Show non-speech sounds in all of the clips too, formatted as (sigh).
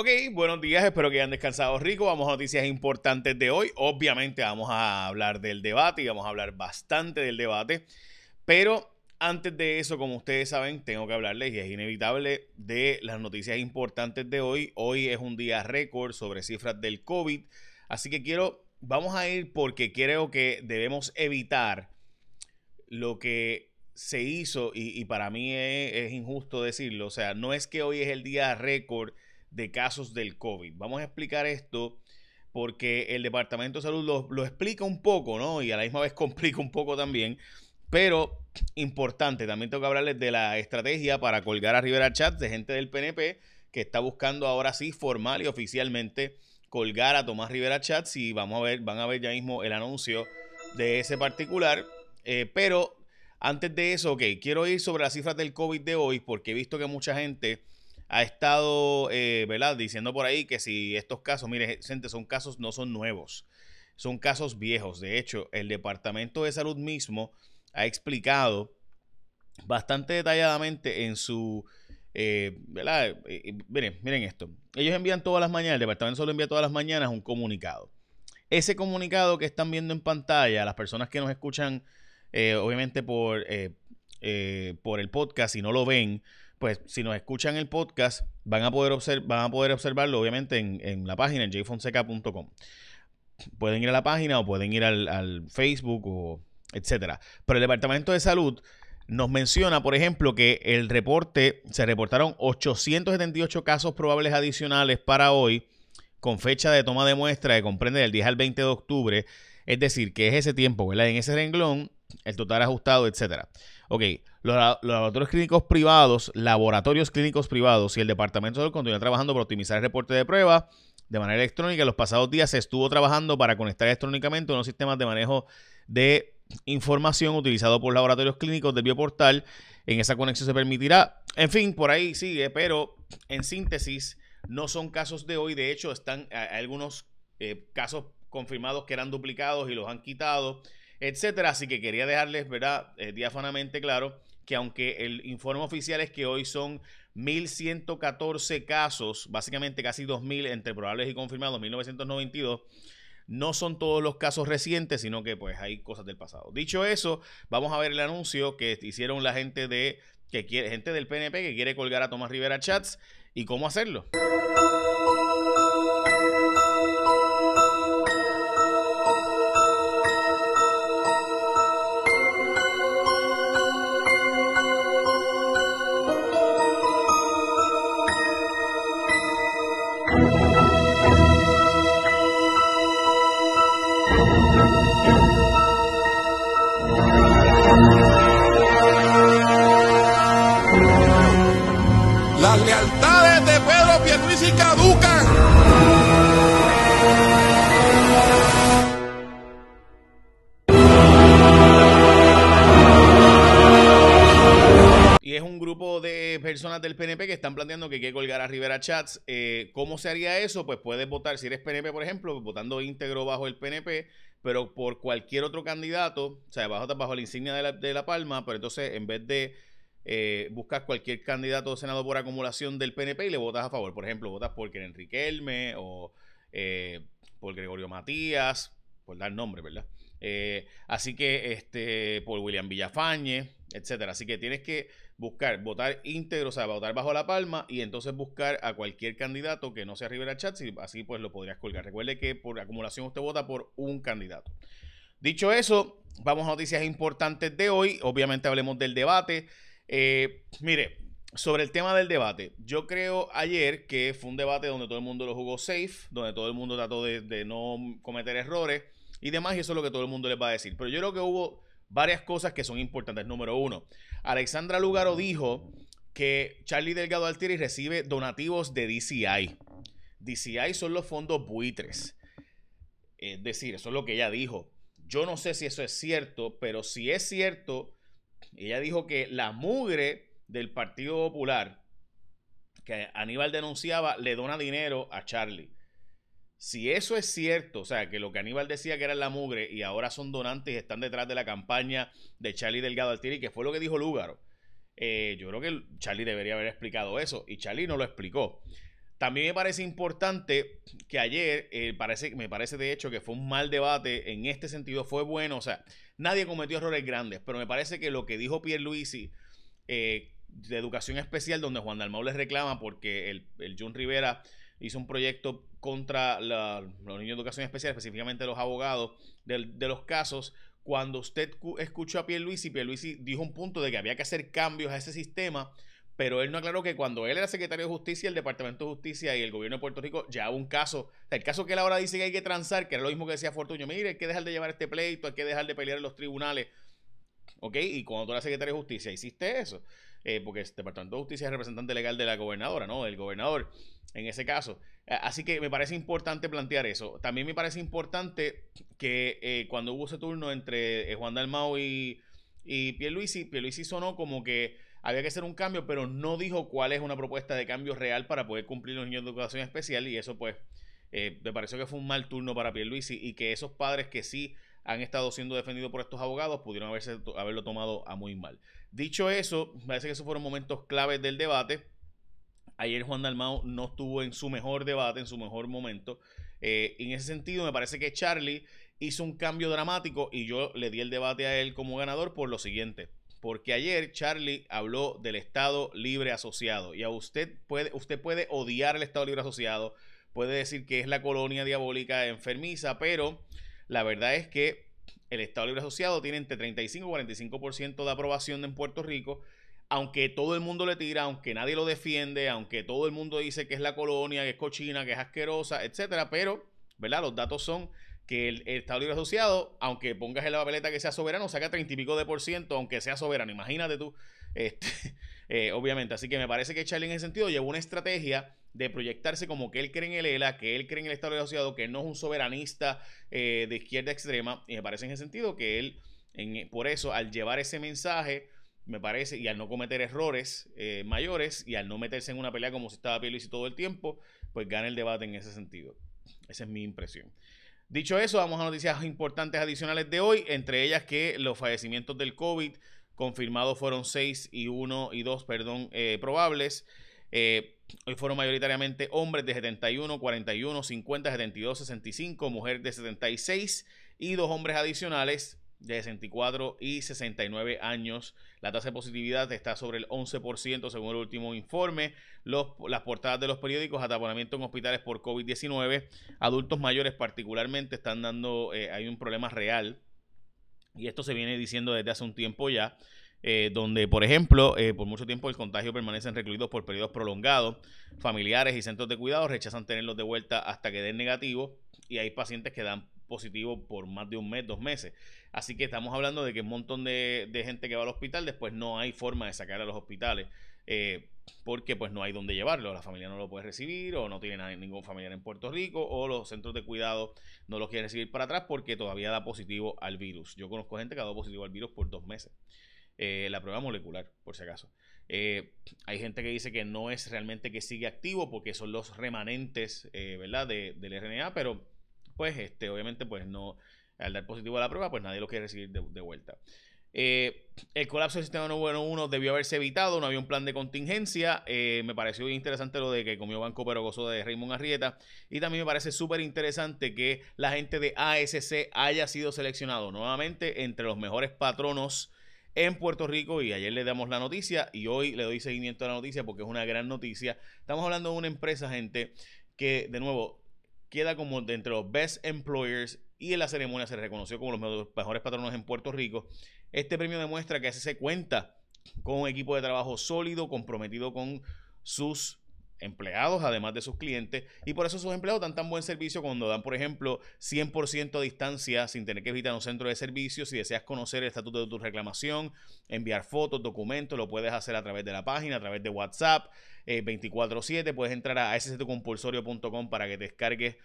Ok, buenos días, espero que hayan descansado rico. Vamos a noticias importantes de hoy. Obviamente vamos a hablar del debate y vamos a hablar bastante del debate. Pero antes de eso, como ustedes saben, tengo que hablarles y es inevitable de las noticias importantes de hoy. Hoy es un día récord sobre cifras del COVID. Así que quiero, vamos a ir porque creo que debemos evitar lo que se hizo y, para mí es, injusto decirlo. O sea, no es que hoy es el día récord de casos del COVID. Vamos a explicar esto porque el Departamento de Salud lo, explica un poco, ¿no? Y a la misma vez (laughs) complica un poco también. Pero importante, también tengo que hablarles de la estrategia para colgar a Rivera Chat de gente del PNP que está buscando ahora sí formal y oficialmente colgar a Tomás Rivera Chats y vamos a ver, van a ver ya mismo el anuncio de ese particular. Eh, pero antes de eso, ok, quiero ir sobre las cifras del COVID de hoy porque he visto que mucha gente ha estado, eh, ¿verdad? Diciendo por ahí que si estos casos, mire, gente, son casos, no son nuevos, son casos viejos. De hecho, el Departamento de Salud mismo ha explicado bastante detalladamente en su, eh, ¿verdad? miren, miren esto. Ellos envían todas las mañanas, el Departamento de Salud envía todas las mañanas un comunicado. Ese comunicado que están viendo en pantalla, las personas que nos escuchan, eh, obviamente por, por el podcast, y no lo ven, pues si nos escuchan el podcast, van a poder, van a poder observarlo obviamente en, la página en jfonseca.com. Pueden ir a la página o pueden ir al, Facebook o etcétera. Pero el Departamento de Salud nos menciona, por ejemplo, que el reporte, se reportaron 878 casos probables adicionales para hoy, con fecha de toma de muestra que comprende del 10 al 20 de octubre. Es decir, que es ese tiempo, ¿verdad? En ese renglón, el total ajustado, etcétera. Ok, los, laboratorios clínicos privados, laboratorios clínicos privados y el Departamento de Salud trabajando para optimizar el reporte de prueba de manera electrónica. En los pasados días se estuvo trabajando para conectar electrónicamente unos sistemas de manejo de información utilizado por laboratorios clínicos del bioportal. En esa conexión se permitirá, en fin, por ahí sigue, pero en síntesis, no son casos de hoy. De hecho, están algunos eh, casos confirmados que eran duplicados y los han quitado etcétera. Así que quería dejarles, ¿verdad?, eh, diáfanamente claro que aunque el informe oficial es que hoy son 1.114 casos, básicamente casi 2.000 entre probables y confirmados, 1.992, no son todos los casos recientes, sino que pues hay cosas del pasado. Dicho eso, vamos a ver el anuncio que hicieron la gente de que quiere, gente del PNP que quiere colgar a Tomás Rivera Chats y cómo hacerlo. De personas del PNP que están planteando que quiere colgar a Rivera Chats. Eh, ¿Cómo se haría eso? Pues puedes votar, si eres PNP, por ejemplo, votando íntegro bajo el PNP, pero por cualquier otro candidato, o sea, bajo, bajo la insignia de la, de la palma, pero entonces en vez de eh, buscas cualquier candidato senado por acumulación del PNP y le votas a favor. Por ejemplo, votas por Enrique Elme o eh, por Gregorio Matías, por dar nombre, ¿verdad? Eh, así que este, por William Villafañe, etcétera. Así que tienes que buscar, votar íntegro, o sea, votar bajo la palma y entonces buscar a cualquier candidato que no sea Rivera Chats y así pues lo podrías colgar. Recuerde que por acumulación usted vota por un candidato. Dicho eso, vamos a noticias importantes de hoy. Obviamente hablemos del debate. Eh, mire, sobre el tema del debate, yo creo ayer que fue un debate donde todo el mundo lo jugó safe, donde todo el mundo trató de, no cometer errores y demás, y eso es lo que todo el mundo les va a decir. Pero yo creo que hubo varias cosas que son importantes. Número uno, Alexandra Lugaro dijo que Charlie Delgado Altieri recibe donativos de DCI. DCI son los fondos buitres. Es decir, eso es lo que ella dijo. Yo no sé si eso es cierto, pero si es cierto, ella dijo que la mugre del Partido Popular que Aníbal denunciaba le dona dinero a Charlie. Si eso es cierto, o sea, que lo que Aníbal decía que era la mugre y ahora son donantes y están detrás de la campaña de Charlie Delgado Altieri, que fue lo que dijo Lúgaro, eh, yo creo que Charlie debería haber explicado eso y Charlie no lo explicó. También me parece importante que ayer, eh, parece, me parece de hecho que fue un mal debate en este sentido, fue bueno, o sea, nadie cometió errores grandes, pero me parece que lo que dijo Pierre Luisi eh, de educación especial, donde Juan Dalmau les reclama porque el, el John Rivera hizo un proyecto contra los niños de educación especial, específicamente los abogados de, los casos, cuando usted escuchó a Pierre Luisi, Pierre Luisi dijo un punto de que había que hacer cambios a ese sistema pero él no aclaró que cuando él era secretario de justicia, el Departamento de Justicia y el gobierno de Puerto Rico ya un caso, el caso que él ahora dice que hay que transar, que era lo mismo que decía Fortuño, mire, hay que dejar de llevar este pleito, hay que dejar de pelear en los tribunales, ¿ok? Y cuando tú eras secretario de justicia, hiciste eso, eh, porque el Departamento de Justicia es representante legal de la gobernadora, ¿no? Del gobernador, en ese caso. Así que me parece importante plantear eso. También me parece importante que eh, cuando hubo ese turno entre eh, Juan Dalmau y, y Pierluisi, Pierluisi sonó como que había que hacer un cambio, pero no dijo cuál es una propuesta de cambio real para poder cumplir los niños de educación especial y eso pues me pareció que fue un mal turno para Pierluisi y que esos padres que sí han estado siendo defendidos por estos abogados pudieron haberse, haberlo tomado a muy mal. Dicho eso, parece que esos fueron momentos claves del debate. Ayer Juan Dalmau no estuvo en su mejor debate, en su mejor momento. Eh, en ese sentido, me parece que Charlie hizo un cambio dramático y yo le di el debate a él como ganador por lo siguiente porque ayer Charlie habló del Estado Libre Asociado y a usted puede, usted puede odiar el Estado Libre Asociado, puede decir que es la colonia diabólica enfermiza, pero la verdad es que el Estado Libre Asociado tiene entre 35 y 45% de aprobación en Puerto Rico, aunque todo el mundo le tira, aunque nadie lo defiende, aunque todo el mundo dice que es la colonia, que es cochina, que es asquerosa, etcétera, pero, ¿verdad? Los datos son que el, Estado Libre Asociado, aunque pongas en la papeleta que sea soberano, saca 30 y pico de por ciento, aunque sea soberano. Imagínate tú, este, (laughs) eh, obviamente. Así que me parece que Charlie en ese sentido llevó una estrategia de proyectarse como que él cree en el ELA, que él cree en el Estado Asociado, que no es un soberanista eh, de izquierda extrema. Y me parece en ese sentido que él, por eso, al llevar ese mensaje, me parece, y al no cometer errores eh, mayores, y al no meterse en una pelea como si estaba y todo el tiempo, pues gana el debate en ese sentido. Esa es mi impresión. Dicho eso, vamos a noticias importantes adicionales de hoy, entre ellas que los fallecimientos del COVID confirmados fueron 6 y 1 y 2, perdón, eh, probables. Eh, hoy fueron mayoritariamente hombres de 71, 41, 50, 72, 65, mujeres de 76 y dos hombres adicionales de 64 y 69 años. La tasa de positividad está sobre el 11% según el último informe. Las portadas de los periódicos, ataponamiento en hospitales por COVID-19. Adultos mayores particularmente están dando, eh, hay un problema real. Y esto se viene diciendo desde hace un tiempo ya. Eh, donde, por ejemplo, eh, por mucho tiempo el contagio permanecen recluidos por periodos prolongados. Familiares y centros de cuidado rechazan tenerlos de vuelta hasta que den negativo. Y hay pacientes que dan positivo por más de un mes, dos meses. Así que estamos hablando de que un montón de, gente que va al hospital, después no hay forma de sacar a los hospitales. Eh, porque pues no hay dónde llevarlo, la familia no lo puede recibir o no tiene ningún familiar en Puerto Rico o los centros de cuidado no los quieren recibir para atrás porque todavía da positivo al virus. Yo conozco gente que ha dado positivo al virus por dos meses. Eh, la prueba molecular, por si acaso. Eh, hay gente que dice que no es realmente que sigue activo porque son los remanentes, ¿verdad? De, del RNA, pero pues este, obviamente, pues no, al dar positivo a la prueba, pues nadie lo quiere recibir de, vuelta. Eh, el colapso del sistema 911 debió haberse evitado, no había un plan de contingencia. Eh, me pareció interesante lo de que comió Banco pero gozó de Raymond Arrieta. Y también me parece súper interesante que la gente de ASC haya sido seleccionado nuevamente entre los mejores patronos en Puerto Rico. Y ayer le damos la noticia y hoy le doy seguimiento a la noticia porque es una gran noticia. Estamos hablando de una empresa, gente, que de nuevo queda como de entre los best employers y en la ceremonia se reconoció como los mejores patronos en Puerto Rico. Este premio demuestra que se cuenta con un equipo de trabajo sólido, comprometido con sus empleados, además de sus clientes, y por eso sus empleados dan tan buen servicio cuando dan, por ejemplo, 100% a distancia sin tener que visitar un centro de servicios. Si deseas conocer el estatuto de tu reclamación, enviar fotos, documentos, lo puedes hacer a través de la página, a través de WhatsApp, 24/7. Eh, puedes entrar a sctcompulsorio.com para que te descargues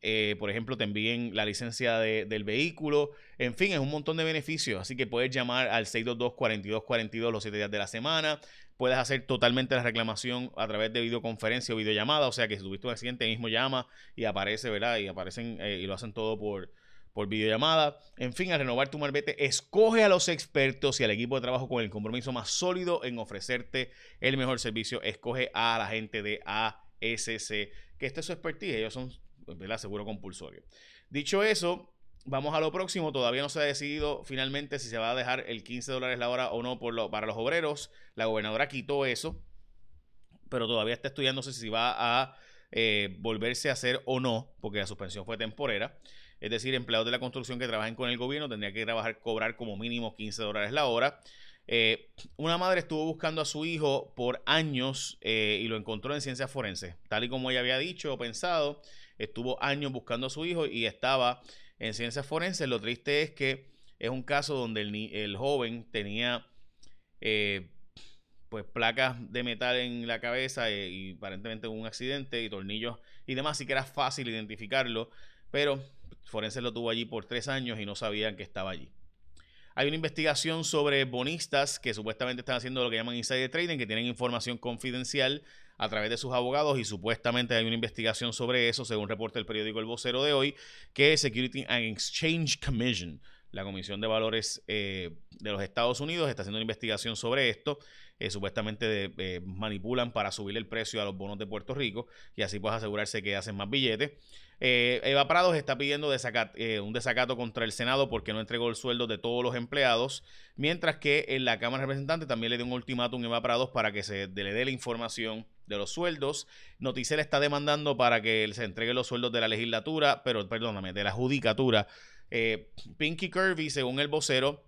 eh, por ejemplo, te envíen la licencia del vehículo. En fin, es un montón de beneficios. Así que puedes llamar al 622-4242 los 7 días de la semana. Puedes hacer totalmente la reclamación a través de videoconferencia o videollamada. O sea que si tuviste un accidente, mismo llama y aparece, ¿verdad? Y aparecen eh, y lo hacen todo por, por videollamada. En fin, al renovar tu marbete, escoge a los expertos y al equipo de trabajo con el compromiso más sólido en ofrecerte el mejor servicio. Escoge a la gente de A SC, que este es su expertise, ellos son ¿verdad? seguro compulsorio. Dicho eso, vamos a lo próximo. Todavía no se ha decidido finalmente si se va a dejar el 15 dólares la hora o no por lo, para los obreros. La gobernadora quitó eso, pero todavía está estudiándose si va a eh, volverse a hacer o no, porque la suspensión fue temporera. Es decir, empleados de la construcción que trabajen con el gobierno tendrían que trabajar, cobrar como mínimo 15 dólares la hora. Eh, una madre estuvo buscando a su hijo por años eh, y lo encontró en ciencias forenses, tal y como ella había dicho o pensado. Estuvo años buscando a su hijo y estaba en ciencias forenses. Lo triste es que es un caso donde el, joven tenía eh, pues placas de metal en la cabeza y aparentemente un accidente y tornillos y demás, así que era fácil identificarlo, pero Forenses lo tuvo allí por tres años y no sabían que estaba allí. Hay una investigación sobre bonistas que supuestamente están haciendo lo que llaman insider trading, que tienen información confidencial a través de sus abogados y supuestamente hay una investigación sobre eso, según reporta el periódico El Vocero de hoy, que Security and Exchange Commission, la Comisión de Valores eh, de los Estados Unidos, está haciendo una investigación sobre esto. Eh, supuestamente eh, manipulan para subir el precio a los bonos de Puerto Rico y así pues asegurarse que hacen más billetes. Eva Prados está pidiendo un desacato contra el Senado porque no entregó el sueldo de todos los empleados, mientras que en la Cámara de Representantes también le dio un ultimátum a Eva Prados para que se le dé la información de los sueldos. Noticel está demandando para que se entreguen los sueldos de la legislatura, pero perdóname, de la judicatura. Eh, Pinky Kirby, según el vocero,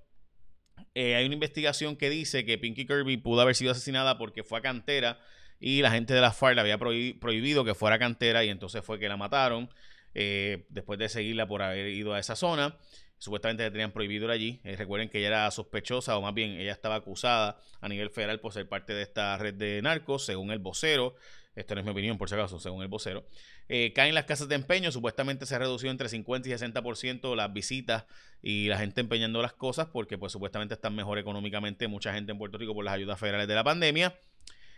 hay una investigación que dice que Pinky Kirby pudo haber sido asesinada porque fue a cantera y la gente de la FARC le había prohibido que fuera cantera y entonces fue que la mataron eh, después de seguirla por haber ido a esa zona. Supuestamente le tenían prohibido allí. Eh, recuerden que ella era sospechosa, o más bien ella estaba acusada a nivel federal por ser parte de esta red de narcos, según el vocero. Esto no es mi opinión, por si acaso, según el vocero. Eh, caen las casas de empeño. Supuestamente se ha reducido entre 50 y 60% las visitas y la gente empeñando las cosas porque, pues, supuestamente están mejor económicamente mucha gente en Puerto Rico por las ayudas federales de la pandemia.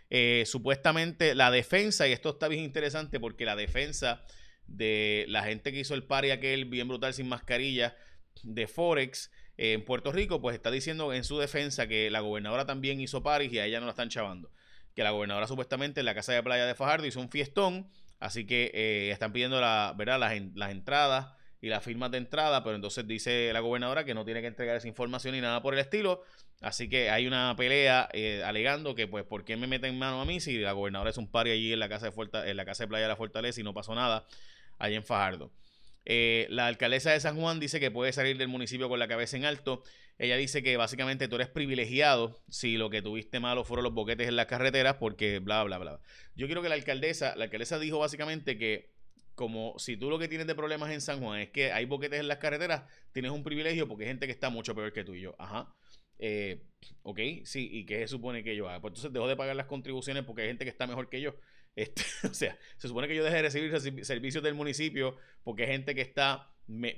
Eh, supuestamente la defensa, y esto está bien interesante porque la defensa de la gente que hizo el pari aquel bien brutal sin mascarilla de Forex eh, en Puerto Rico, pues está diciendo en su defensa que la gobernadora también hizo paris y a ella no la están chavando. Que la gobernadora supuestamente en la casa de playa de Fajardo hizo un fiestón, así que eh, están pidiendo la, ¿verdad? Las, entradas y las firmas de entrada, pero entonces dice la gobernadora que no tiene que entregar esa información ni nada por el estilo. Así que hay una pelea eh, alegando que, pues, ¿por qué me meten mano a mí si la gobernadora es un pari allí en la casa de, la casa de playa de la Fortaleza y no pasó nada allí en Fajardo? Eh, la alcaldesa de San Juan dice que puede salir del municipio con la cabeza en alto. Ella dice que básicamente tú eres privilegiado si lo que tuviste malo fueron los boquetes en las carreteras, porque bla, bla, bla. Yo quiero que la alcaldesa, la alcaldesa dijo básicamente que como si tú lo que tienes de problemas en San Juan es que hay boquetes en las carreteras, tienes un privilegio porque hay gente que está mucho peor que tú y yo. Ajá. Eh, ok, sí, ¿y qué se supone que yo haga? Pues entonces dejo de pagar las contribuciones porque hay gente que está mejor que yo. Este, (laughs) o sea, se supone que yo deje de recibir servicios del municipio porque hay gente que está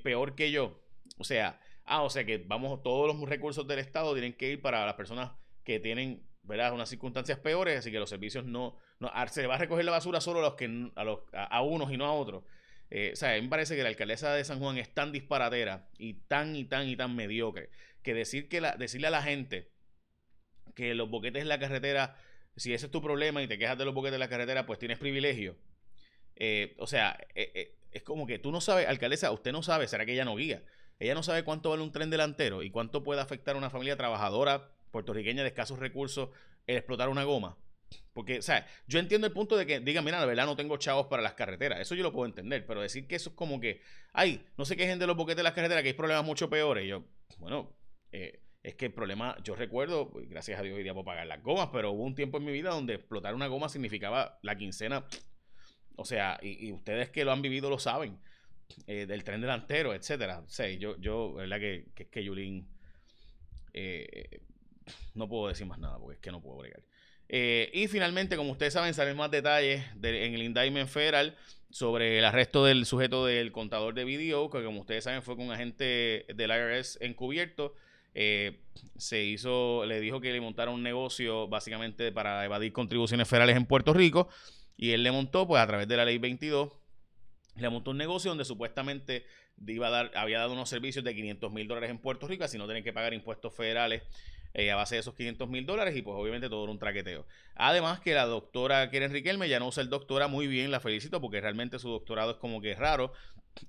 peor que yo. O sea, ah, o sea que vamos, todos los recursos del Estado tienen que ir para las personas que tienen, ¿verdad? Unas circunstancias peores, así que los servicios no, no se va a recoger la basura solo a los que a, unos y no a otros. Eh, o sea, a mí me parece que la alcaldesa de San Juan es tan disparatera y tan y tan y tan mediocre que decir que la, decirle a la gente que los boquetes en la carretera, si ese es tu problema y te quejas de los boquetes en la carretera, pues tienes privilegio. Eh, o sea, eh, es como que tú no sabes, alcaldesa, usted no sabe, será que ella no guía. Ella no sabe cuánto vale un tren delantero y cuánto puede afectar a una familia trabajadora puertorriqueña de escasos recursos el explotar una goma. Porque, o sea, yo entiendo el punto de que digan, mira, la verdad no tengo chavos para las carreteras. Eso yo lo puedo entender. Pero decir que eso es como que, ay, no sé qué gente de los boquetes de las carreteras, que hay problemas mucho peores. yo, bueno, eh, es que el problema, yo recuerdo, pues, gracias a Dios hoy día puedo pagar las gomas, pero hubo un tiempo en mi vida donde explotar una goma significaba la quincena. O sea, y, ustedes que lo han vivido lo saben, eh, del tren delantero, etcétera. O sea, yo, yo, verdad que, que es que Yulín, eh, no puedo decir más nada porque es que no puedo bregar. y finalmente, como ustedes saben, salen más detalles en el indictment federal sobre el arresto del sujeto del contador de video, que como ustedes saben fue con un agente del IRS encubierto eh, se hizo, le dijo que le montara un negocio básicamente para evadir contribuciones federales en Puerto Rico y él le montó, pues a través de la ley 22, le montó un negocio donde supuestamente iba a dar, había dado unos servicios de 500 mil dólares en Puerto Rico, así no tienen que pagar impuestos federales eh, a base de esos 500 mil dólares y pues obviamente todo era un traqueteo. Además que la doctora Keren Riquelme ya no usa el doctora muy bien, la felicito porque realmente su doctorado es como que raro.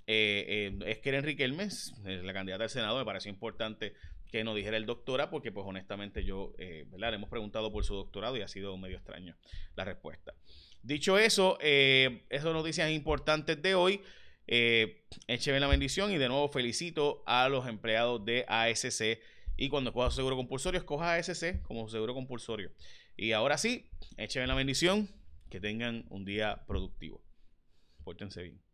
Eh, eh, es Keren Riquelme, la candidata al Senado, me pareció importante que no dijera el doctora porque pues honestamente yo, ¿verdad? Le hemos preguntado por su doctorado y ha sido medio extraño la respuesta. Dicho eso, esas noticias importantes de hoy. Eh, écheme la bendición y de nuevo felicito a los empleados de ASC. Y cuando coja su seguro compulsorio, escoja ASC como seguro compulsorio. Y ahora sí, écheme la bendición. Que tengan un día productivo. Pórtense bien.